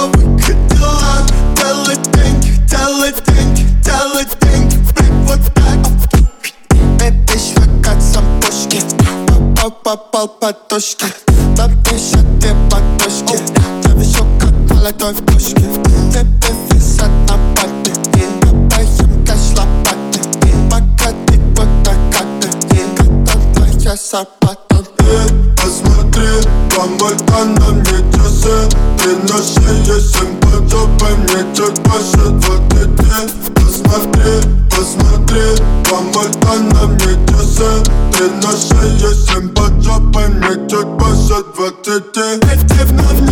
новый Кадиллак Делать деньги, делать деньги, делать деньги Блин, вот так Бебиш, как сапожки Попал под точки Бабиша, где подушки Давишу, как молотой в пушке Тебе висят на пальце Попаем, кэш, лопаты Пока ты вот так, Когда твоя сапата Посмотри, помой, она мне трясет Ты на шее семь поджопы Мне чуть больше двадцати Посмотри, посмотри, кому-то на мне часы Ты на шее семь поджопы Мне чуть больше двадцати мне силовые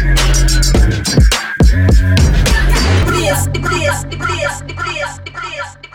Пресс, пресс, пресс, пресс, пресс, пресс.